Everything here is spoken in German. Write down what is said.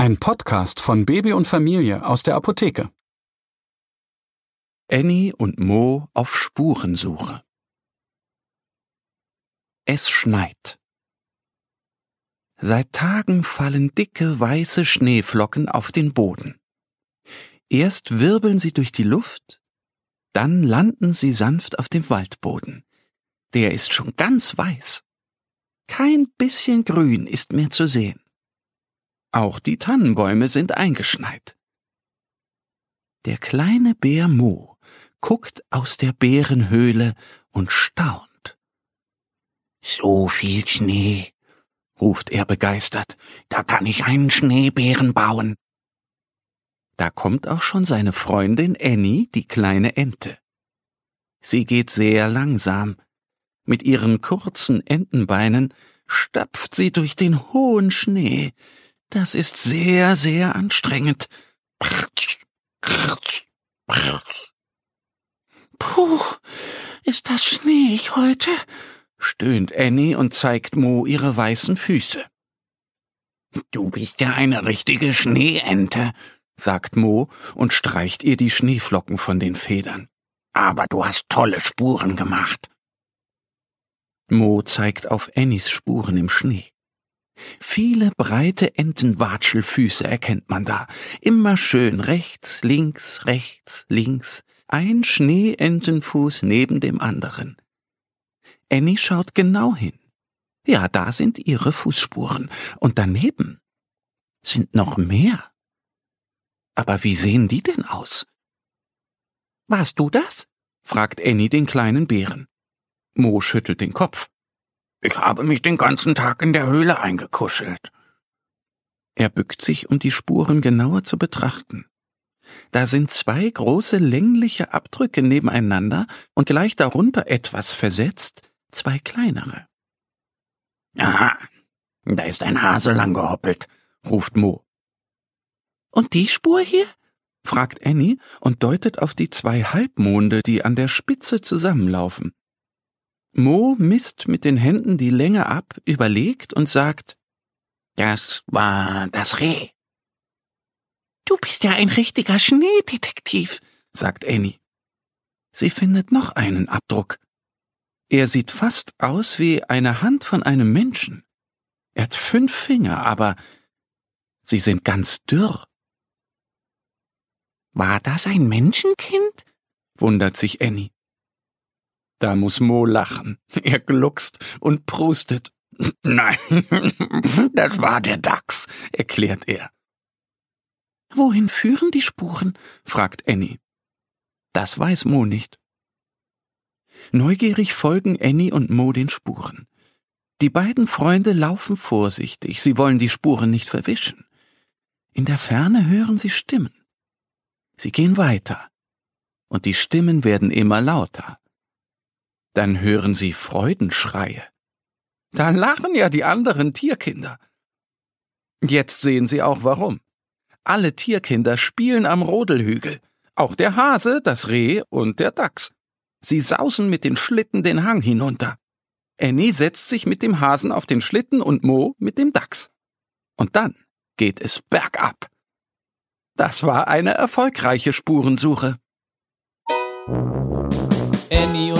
Ein Podcast von Baby und Familie aus der Apotheke. Annie und Mo auf Spurensuche. Es schneit. Seit Tagen fallen dicke weiße Schneeflocken auf den Boden. Erst wirbeln sie durch die Luft, dann landen sie sanft auf dem Waldboden. Der ist schon ganz weiß. Kein bisschen Grün ist mehr zu sehen. Auch die Tannenbäume sind eingeschneit. Der kleine Bär Mo guckt aus der Bärenhöhle und staunt. So viel Schnee, ruft er begeistert, da kann ich einen Schneebären bauen. Da kommt auch schon seine Freundin Annie, die kleine Ente. Sie geht sehr langsam. Mit ihren kurzen Entenbeinen stapft sie durch den hohen Schnee. Das ist sehr, sehr anstrengend. Puh, ist das schneeig heute? stöhnt Annie und zeigt Mo ihre weißen Füße. Du bist ja eine richtige Schneeente, sagt Mo und streicht ihr die Schneeflocken von den Federn. Aber du hast tolle Spuren gemacht. Mo zeigt auf Annies Spuren im Schnee. Viele breite Entenwatschelfüße erkennt man da. Immer schön rechts, links, rechts, links. Ein Schneeentenfuß neben dem anderen. Annie schaut genau hin. Ja, da sind ihre Fußspuren. Und daneben sind noch mehr. Aber wie sehen die denn aus? Warst du das? fragt Annie den kleinen Bären. Mo schüttelt den Kopf. Ich habe mich den ganzen Tag in der Höhle eingekuschelt. Er bückt sich, um die Spuren genauer zu betrachten. Da sind zwei große längliche Abdrücke nebeneinander und gleich darunter etwas versetzt zwei kleinere. Aha, da ist ein Hase lang gehoppelt, ruft Mo. Und die Spur hier? fragt Annie und deutet auf die zwei Halbmonde, die an der Spitze zusammenlaufen. Mo misst mit den Händen die Länge ab, überlegt und sagt, das war das Reh. Du bist ja ein richtiger Schneedetektiv, sagt Annie. Sie findet noch einen Abdruck. Er sieht fast aus wie eine Hand von einem Menschen. Er hat fünf Finger, aber sie sind ganz dürr. War das ein Menschenkind? wundert sich Annie. Da muss Mo lachen. Er gluckst und prustet. Nein, das war der Dachs, erklärt er. Wohin führen die Spuren? fragt Annie. Das weiß Mo nicht. Neugierig folgen Annie und Mo den Spuren. Die beiden Freunde laufen vorsichtig, sie wollen die Spuren nicht verwischen. In der Ferne hören sie Stimmen. Sie gehen weiter, und die Stimmen werden immer lauter. Dann hören sie Freudenschreie. Da lachen ja die anderen Tierkinder. Jetzt sehen sie auch warum. Alle Tierkinder spielen am Rodelhügel, auch der Hase, das Reh und der Dachs. Sie sausen mit den Schlitten den Hang hinunter. Annie setzt sich mit dem Hasen auf den Schlitten und Mo mit dem Dachs. Und dann geht es bergab. Das war eine erfolgreiche Spurensuche. Annie